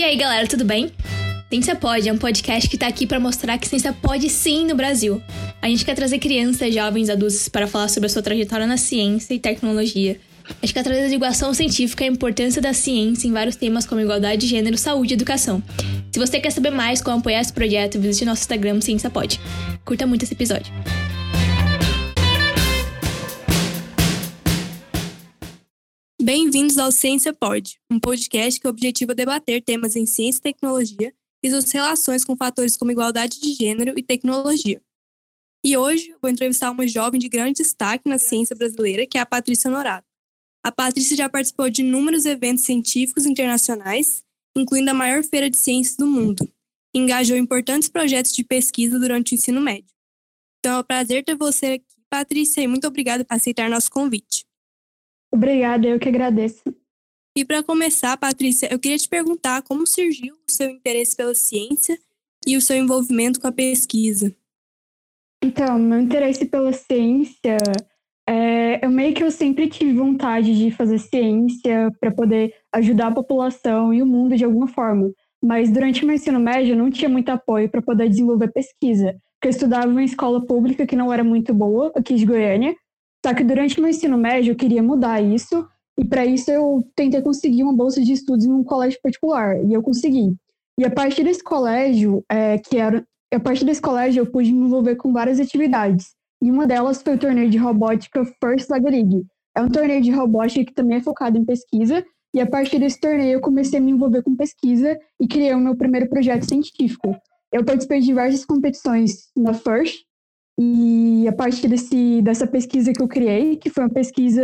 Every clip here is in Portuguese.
E aí, galera, tudo bem? Ciência Pode é um podcast que tá aqui para mostrar que ciência pode sim no Brasil. A gente quer trazer crianças, jovens, adultos para falar sobre a sua trajetória na ciência e tecnologia. A gente quer trazer a divulgação científica e a importância da ciência em vários temas como igualdade de gênero, saúde e educação. Se você quer saber mais como apoiar esse projeto, visite nosso Instagram Ciência Pode. Curta muito esse episódio. Bem-vindos ao Ciência Pode, um podcast que objetiva debater temas em ciência e tecnologia e suas relações com fatores como igualdade de gênero e tecnologia. E hoje vou entrevistar uma jovem de grande destaque na ciência brasileira, que é a Patrícia Norato. A Patrícia já participou de inúmeros eventos científicos internacionais, incluindo a maior feira de ciências do mundo, e engajou importantes projetos de pesquisa durante o ensino médio. Então é um prazer ter você aqui, Patrícia, e muito obrigada por aceitar nosso convite. Obrigada, eu que agradeço. E para começar, Patrícia, eu queria te perguntar como surgiu o seu interesse pela ciência e o seu envolvimento com a pesquisa. Então, meu interesse pela ciência, é, eu meio que eu sempre tive vontade de fazer ciência para poder ajudar a população e o mundo de alguma forma. Mas durante meu ensino médio eu não tinha muito apoio para poder desenvolver pesquisa, porque eu estudava em uma escola pública que não era muito boa aqui de Goiânia, só que durante meu ensino médio eu queria mudar isso, e para isso eu tentei conseguir uma bolsa de estudos em um colégio particular, e eu consegui. E a partir desse colégio, é, que era a partir desse colégio eu pude me envolver com várias atividades. E uma delas foi o torneio de robótica First Leg League. É um torneio de robótica que também é focado em pesquisa, e a partir desse torneio eu comecei a me envolver com pesquisa e criei o meu primeiro projeto científico. Eu participei de diversas competições na First, e a partir desse, dessa pesquisa que eu criei, que foi uma pesquisa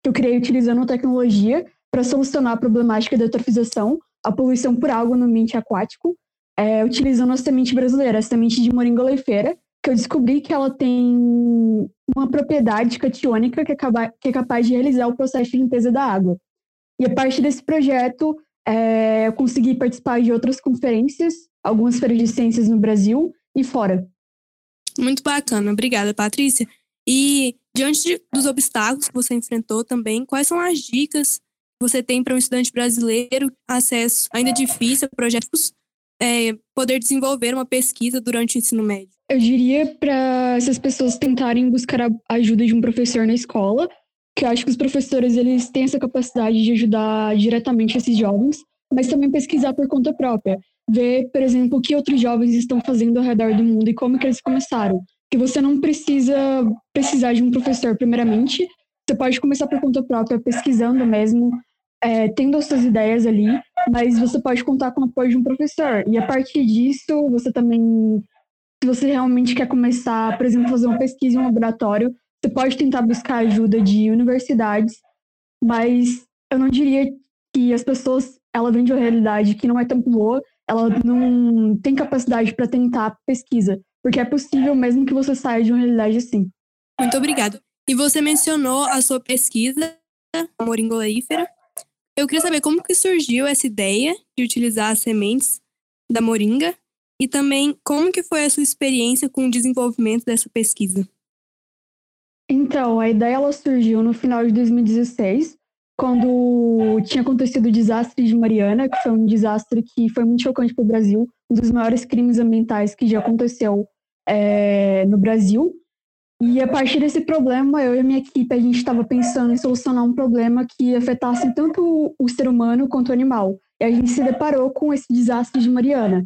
que eu criei utilizando tecnologia para solucionar a problemática da eutrofização, a poluição por água no ambiente aquático, é, utilizando a semente brasileira, a semente de moringa oleifera, que eu descobri que ela tem uma propriedade catiônica que é, que é capaz de realizar o processo de limpeza da água. E a partir desse projeto, é, eu consegui participar de outras conferências, algumas feiras de ciências no Brasil e fora. Muito bacana, obrigada, Patrícia. E diante de, dos obstáculos que você enfrentou também, quais são as dicas que você tem para um estudante brasileiro acesso ainda difícil a projetos é, poder desenvolver uma pesquisa durante o ensino médio? Eu diria para essas pessoas tentarem buscar a ajuda de um professor na escola, que eu acho que os professores eles têm essa capacidade de ajudar diretamente esses jovens, mas também pesquisar por conta própria ver, por exemplo, o que outros jovens estão fazendo ao redor do mundo e como que eles começaram. Que você não precisa precisar de um professor, primeiramente. Você pode começar por conta própria, pesquisando mesmo, é, tendo as suas ideias ali, mas você pode contar com o apoio de um professor. E a partir disso, você também, se você realmente quer começar, por exemplo, fazer uma pesquisa em um laboratório, você pode tentar buscar ajuda de universidades, mas eu não diria que as pessoas, ela vêm de uma realidade que não é tão boa ela não tem capacidade para tentar pesquisa, porque é possível mesmo que você saia de uma realidade assim. Muito obrigada. E você mencionou a sua pesquisa, a moringa oleífera. Eu queria saber como que surgiu essa ideia de utilizar as sementes da moringa e também como que foi a sua experiência com o desenvolvimento dessa pesquisa. Então, a ideia ela surgiu no final de 2016, quando tinha acontecido o desastre de Mariana, que foi um desastre que foi muito chocante para o Brasil, um dos maiores crimes ambientais que já aconteceu é, no Brasil. E a partir desse problema, eu e a minha equipe, a gente estava pensando em solucionar um problema que afetasse tanto o ser humano quanto o animal. E a gente se deparou com esse desastre de Mariana.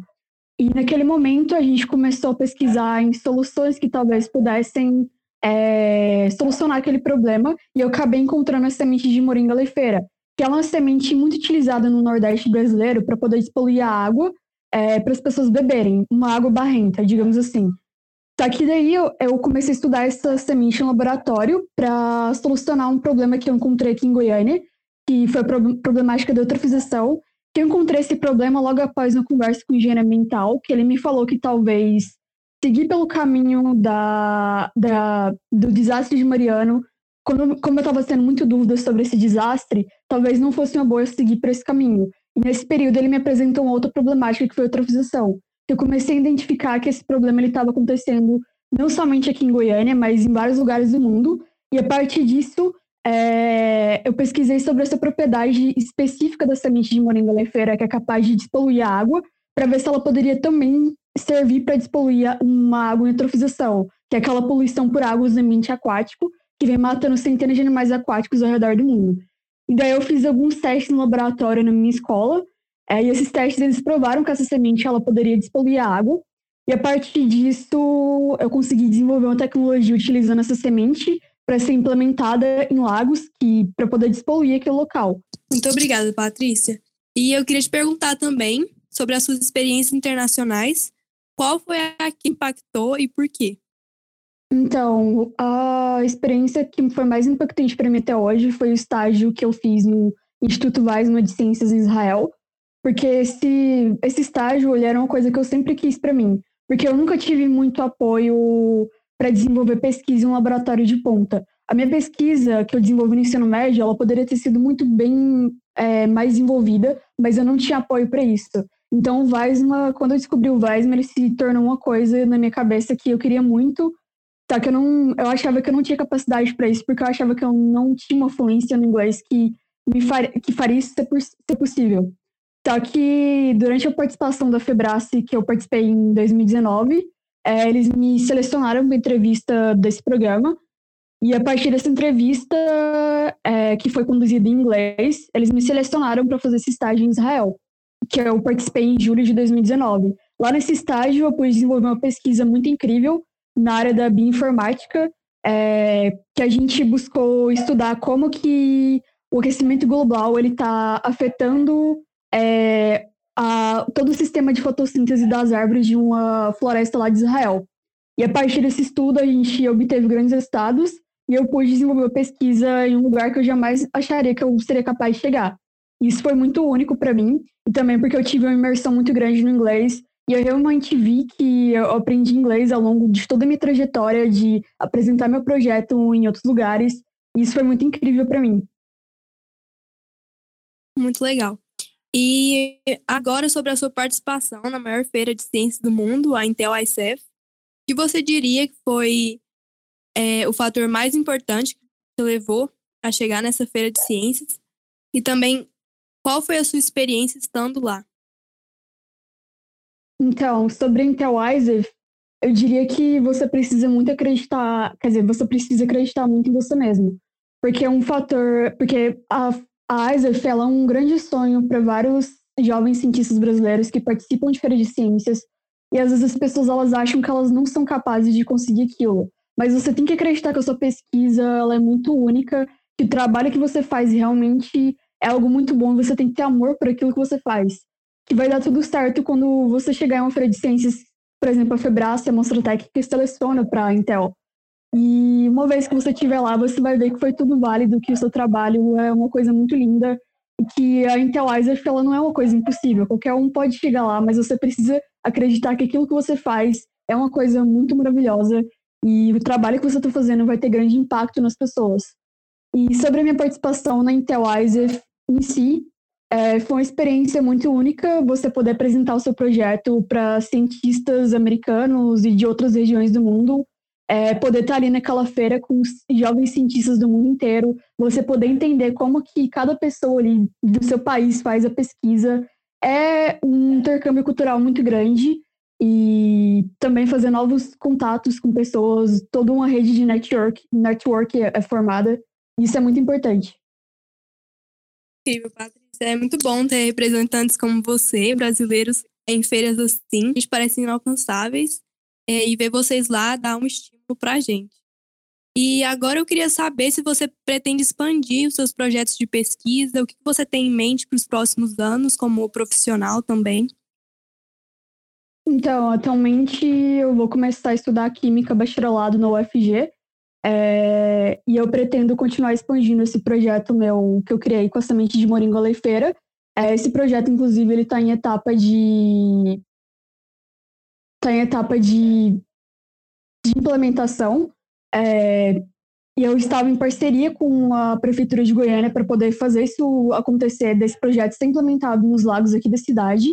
E naquele momento, a gente começou a pesquisar em soluções que talvez pudessem é, solucionar aquele problema e eu acabei encontrando a semente de moringa leifeira, que é uma semente muito utilizada no Nordeste brasileiro para poder despoluir a água é, para as pessoas beberem, uma água barrenta, digamos assim. Só que daí eu, eu comecei a estudar essa semente em laboratório para solucionar um problema que eu encontrei aqui em Goiânia, que foi a problemática da eutrofização. Que eu encontrei esse problema logo após uma conversa com o engenheiro ambiental, que ele me falou que talvez seguir pelo caminho da, da, do desastre de Mariano, quando, como eu estava tendo muito dúvidas sobre esse desastre, talvez não fosse uma boa eu seguir por esse caminho. E nesse período ele me apresentou uma outra problemática que foi a eutrofização. Eu comecei a identificar que esse problema estava acontecendo não somente aqui em Goiânia, mas em vários lugares do mundo. E a partir disso, é, eu pesquisei sobre essa propriedade específica da semente de moringa leifeira, que é capaz de despoluir a água, para ver se ela poderia também servir para despoluir uma água em eutrofização, que é aquela poluição por água do ambiente aquático, que vem matando centenas de animais aquáticos ao redor do mundo. E daí eu fiz alguns testes no laboratório na minha escola, é, e esses testes eles provaram que essa semente ela poderia despoluir a água, e a partir disso eu consegui desenvolver uma tecnologia utilizando essa semente para ser implementada em lagos que para poder despoluir aquele local. Muito obrigada, Patrícia. E eu queria te perguntar também sobre as suas experiências internacionais. Qual foi a que impactou e por quê? Então, a experiência que foi mais impactante para mim até hoje foi o estágio que eu fiz no Instituto Weizmann de Ciências em Israel, porque esse, esse estágio ele era uma coisa que eu sempre quis para mim, porque eu nunca tive muito apoio para desenvolver pesquisa em um laboratório de ponta. A minha pesquisa que eu desenvolvi no ensino médio, ela poderia ter sido muito bem é, mais envolvida, mas eu não tinha apoio para isso. Então, o Weisman, quando eu descobri o Weisman, ele se tornou uma coisa na minha cabeça que eu queria muito, só que eu não, eu achava que eu não tinha capacidade para isso, porque eu achava que eu não tinha uma fluência no inglês que me far, que faria isso ser, ser possível. Só que durante a participação da Febrace, que eu participei em 2019, é, eles me selecionaram para entrevista desse programa. E a partir dessa entrevista, é, que foi conduzida em inglês, eles me selecionaram para fazer esse estágio em Israel, que eu participei em julho de 2019. Lá nesse estágio, eu pude desenvolver uma pesquisa muito incrível na área da bioinformática, é, que a gente buscou estudar como que o aquecimento global ele está afetando é, a, todo o sistema de fotossíntese das árvores de uma floresta lá de Israel. E a partir desse estudo, a gente obteve grandes resultados e eu pude desenvolver uma pesquisa em um lugar que eu jamais acharia que eu seria capaz de chegar. Isso foi muito único para mim e também porque eu tive uma imersão muito grande no inglês e eu realmente vi que eu aprendi inglês ao longo de toda a minha trajetória de apresentar meu projeto em outros lugares. E isso foi muito incrível para mim. Muito legal. E agora sobre a sua participação na maior feira de ciências do mundo, a Intel ICF, o que você diria que foi é, o fator mais importante que te levou a chegar nessa feira de ciências? E também, qual foi a sua experiência estando lá? Então, sobre Intel ICF, eu diria que você precisa muito acreditar, quer dizer, você precisa acreditar muito em você mesmo. Porque é um fator, porque a a ISEF é um grande sonho para vários jovens cientistas brasileiros que participam de feiras de ciências e às vezes as pessoas elas acham que elas não são capazes de conseguir aquilo. Mas você tem que acreditar que a sua pesquisa ela é muito única, que o trabalho que você faz realmente é algo muito bom, você tem que ter amor por aquilo que você faz. Que vai dar tudo certo quando você chegar em uma feira de ciências, por exemplo, a Febrace, a Monstrotec, que seleciona para a Intel. E uma vez que você estiver lá, você vai ver que foi tudo válido, que o seu trabalho é uma coisa muito linda e que a Intelizer ela não é uma coisa impossível. Qualquer um pode chegar lá, mas você precisa acreditar que aquilo que você faz é uma coisa muito maravilhosa e o trabalho que você está fazendo vai ter grande impacto nas pessoas. E sobre a minha participação na Intelizer em si, é, foi uma experiência muito única você poder apresentar o seu projeto para cientistas americanos e de outras regiões do mundo é, poder estar ali naquela feira com jovens cientistas do mundo inteiro, você poder entender como que cada pessoa ali do seu país faz a pesquisa, é um intercâmbio cultural muito grande e também fazer novos contatos com pessoas, toda uma rede de network, network é, é formada, isso é muito importante. Incrível, Patrícia. É muito bom ter representantes como você, brasileiros, em feiras assim, que parecem inalcançáveis, é, e ver vocês lá dá um estímulo para a gente. E agora eu queria saber se você pretende expandir os seus projetos de pesquisa, o que você tem em mente para os próximos anos, como profissional também. Então, atualmente eu vou começar a estudar Química Bacharelado na UFG, é, e eu pretendo continuar expandindo esse projeto meu que eu criei com a semente de moringa oleifeira. É, esse projeto, inclusive, ele está em etapa de está em etapa de de implementação. É, e eu estava em parceria com a Prefeitura de Goiânia para poder fazer isso acontecer, desse projeto ser implementado nos lagos aqui da cidade.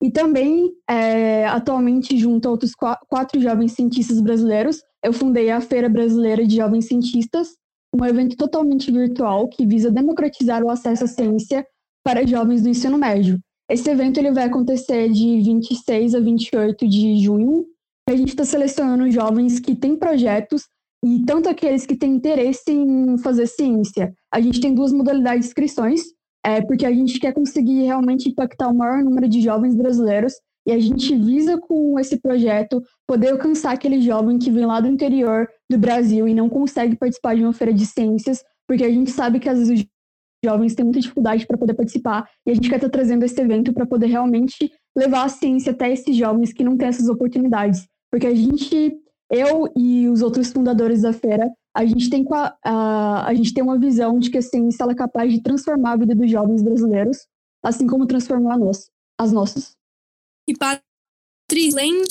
E também, é, atualmente, junto a outros quatro jovens cientistas brasileiros, eu fundei a Feira Brasileira de Jovens Cientistas, um evento totalmente virtual que visa democratizar o acesso à ciência para jovens do ensino médio. Esse evento ele vai acontecer de 26 a 28 de junho. A gente está selecionando jovens que têm projetos e tanto aqueles que têm interesse em fazer ciência. A gente tem duas modalidades de inscrições, é, porque a gente quer conseguir realmente impactar o maior número de jovens brasileiros e a gente visa com esse projeto poder alcançar aquele jovem que vem lá do interior do Brasil e não consegue participar de uma feira de ciências, porque a gente sabe que às vezes os jovens têm muita dificuldade para poder participar e a gente quer estar tá trazendo esse evento para poder realmente levar a ciência até esses jovens que não têm essas oportunidades, porque a gente, eu e os outros fundadores da feira, a gente tem, a, a, gente tem uma visão de que a ciência é capaz de transformar a vida dos jovens brasileiros, assim como transformou a nossa, as nossas. E Patrícia, além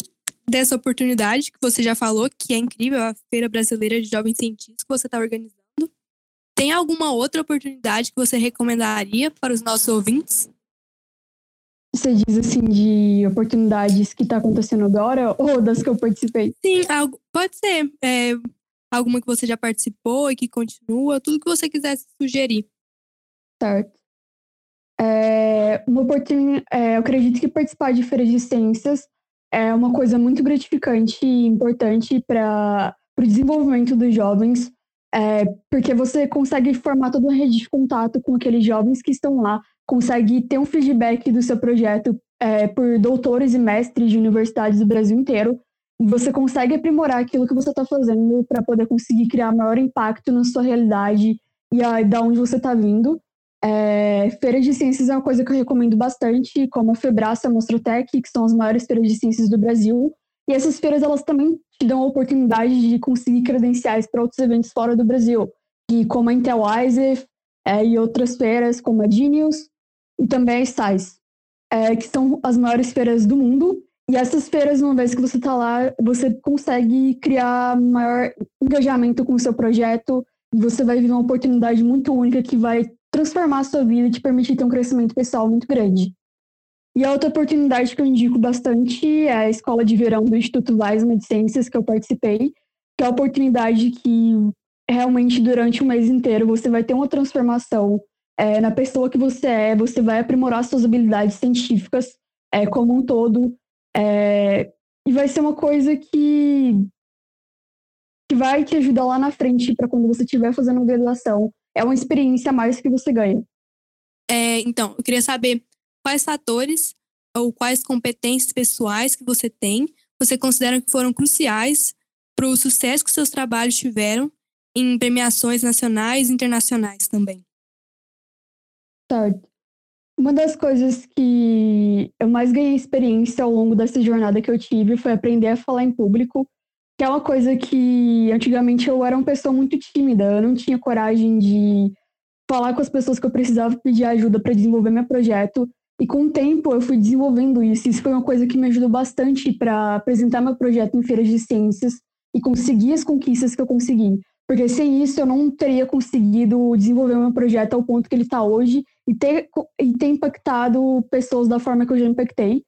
dessa oportunidade que você já falou, que é incrível, a Feira Brasileira de Jovens Cientistas que você está organizando, tem alguma outra oportunidade que você recomendaria para os nossos ouvintes? Você diz assim de oportunidades que está acontecendo agora ou das que eu participei? Sim, pode ser. É, alguma que você já participou e que continua, tudo que você quisesse sugerir. Certo. É, uma oportunidade, é, eu acredito que participar de feiras de ciências é uma coisa muito gratificante e importante para o desenvolvimento dos jovens, é, porque você consegue formar toda uma rede de contato com aqueles jovens que estão lá, consegue ter um feedback do seu projeto é, por doutores e mestres de universidades do Brasil inteiro, você consegue aprimorar aquilo que você está fazendo para poder conseguir criar maior impacto na sua realidade e da onde você está vindo. É, feiras de ciências é uma coisa que eu recomendo bastante, como a Febraça, a Mostrotec, que são as maiores feiras de ciências do Brasil. E essas feiras, elas também te dão a oportunidade de conseguir credenciais para outros eventos fora do Brasil, e como a Intel ISEF é, e outras feiras, como a Genius e também a SAIS, é, que são as maiores feiras do mundo. E essas feiras, uma vez que você está lá, você consegue criar maior engajamento com o seu projeto, e você vai viver uma oportunidade muito única que vai transformar a sua vida e te permitir ter um crescimento pessoal muito grande. E a outra oportunidade que eu indico bastante é a escola de verão do Instituto Weizmann de Ciências, que eu participei, que é a oportunidade que realmente durante um mês inteiro você vai ter uma transformação é, na pessoa que você é, você vai aprimorar suas habilidades científicas é, como um todo, é, e vai ser uma coisa que, que vai te ajudar lá na frente para quando você estiver fazendo graduação é uma experiência a mais que você ganha. É, então, eu queria saber quais fatores ou quais competências pessoais que você tem você considera que foram cruciais para o sucesso que seus trabalhos tiveram em premiações nacionais e internacionais também. Certo. Uma das coisas que eu mais ganhei experiência ao longo dessa jornada que eu tive foi aprender a falar em público que é uma coisa que antigamente eu era uma pessoa muito tímida, eu não tinha coragem de falar com as pessoas que eu precisava pedir ajuda para desenvolver meu projeto. E com o tempo eu fui desenvolvendo isso. Isso foi uma coisa que me ajudou bastante para apresentar meu projeto em feiras de ciências e conseguir as conquistas que eu consegui. Porque sem isso eu não teria conseguido desenvolver meu projeto ao ponto que ele está hoje e ter, e ter impactado pessoas da forma que eu já impactei.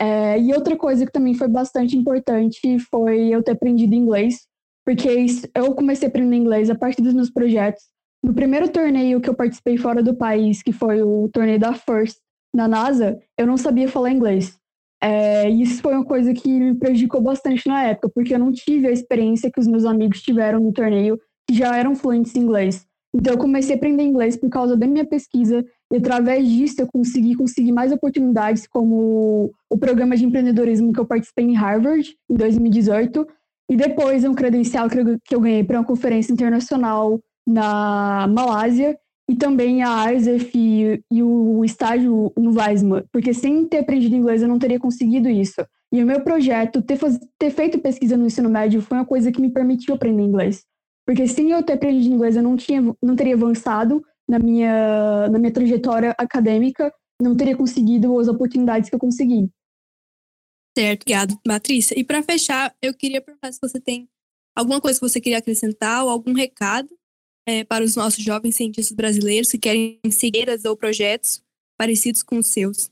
É, e outra coisa que também foi bastante importante foi eu ter aprendido inglês, porque eu comecei a aprender inglês a partir dos meus projetos. No primeiro torneio que eu participei fora do país, que foi o torneio da FIRST na NASA, eu não sabia falar inglês. É, isso foi uma coisa que me prejudicou bastante na época, porque eu não tive a experiência que os meus amigos tiveram no torneio, que já eram fluentes em inglês. Então eu comecei a aprender inglês por causa da minha pesquisa e através disso eu consegui conseguir mais oportunidades como o programa de empreendedorismo que eu participei em Harvard em 2018 e depois um credencial que eu ganhei para uma conferência internacional na Malásia e também a ISEF e, e o estágio no Weizmann, porque sem ter aprendido inglês eu não teria conseguido isso. E o meu projeto, ter, ter feito pesquisa no ensino médio, foi uma coisa que me permitiu aprender inglês. Porque sem eu ter aprendido inglês, eu não, tinha, não teria avançado na minha, na minha trajetória acadêmica, não teria conseguido as oportunidades que eu consegui. Certo, obrigado, Patrícia. E para fechar, eu queria perguntar se você tem alguma coisa que você queria acrescentar ou algum recado é, para os nossos jovens cientistas brasileiros que querem seguir ou projetos parecidos com os seus.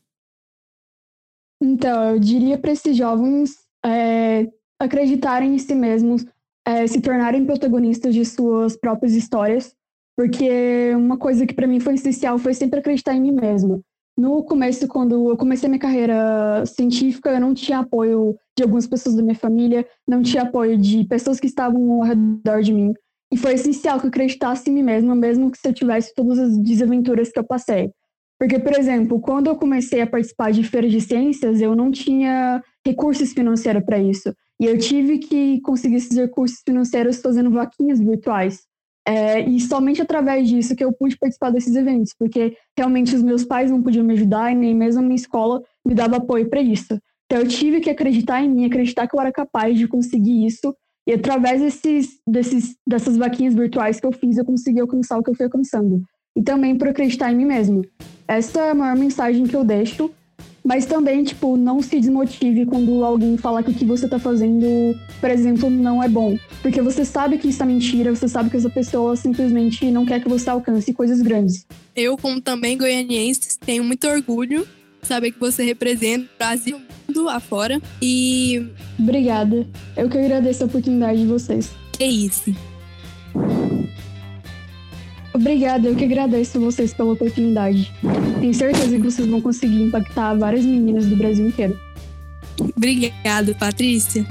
Então, eu diria para esses jovens é, acreditarem em si mesmos, é, se tornarem protagonistas de suas próprias histórias, porque uma coisa que para mim foi essencial foi sempre acreditar em mim mesma. No começo, quando eu comecei minha carreira científica, eu não tinha apoio de algumas pessoas da minha família, não tinha apoio de pessoas que estavam ao redor de mim. E foi essencial que eu acreditasse em mim mesma, mesmo que se eu tivesse todas as desaventuras que eu passei. Porque, por exemplo, quando eu comecei a participar de feiras de ciências, eu não tinha recursos financeiros para isso. E eu tive que conseguir esses recursos financeiros fazendo vaquinhas virtuais. É, e somente através disso que eu pude participar desses eventos, porque realmente os meus pais não podiam me ajudar e nem mesmo a minha escola me dava apoio para isso. Então eu tive que acreditar em mim, acreditar que eu era capaz de conseguir isso. E através desses, desses, dessas vaquinhas virtuais que eu fiz, eu consegui alcançar o que eu fui alcançando. E também por acreditar em mim mesmo. Essa é a maior mensagem que eu deixo. Mas também, tipo, não se desmotive quando alguém fala que o que você tá fazendo, por exemplo, não é bom. Porque você sabe que isso é mentira, você sabe que essa pessoa simplesmente não quer que você alcance coisas grandes. Eu, como também goianiense, tenho muito orgulho de saber que você representa o Brasil mundo afora. E. Obrigada. Eu que agradeço a oportunidade de vocês. É isso. Obrigada, eu que agradeço vocês pela oportunidade. Tenho certeza que vocês vão conseguir impactar várias meninas do Brasil inteiro. Obrigada, Patrícia.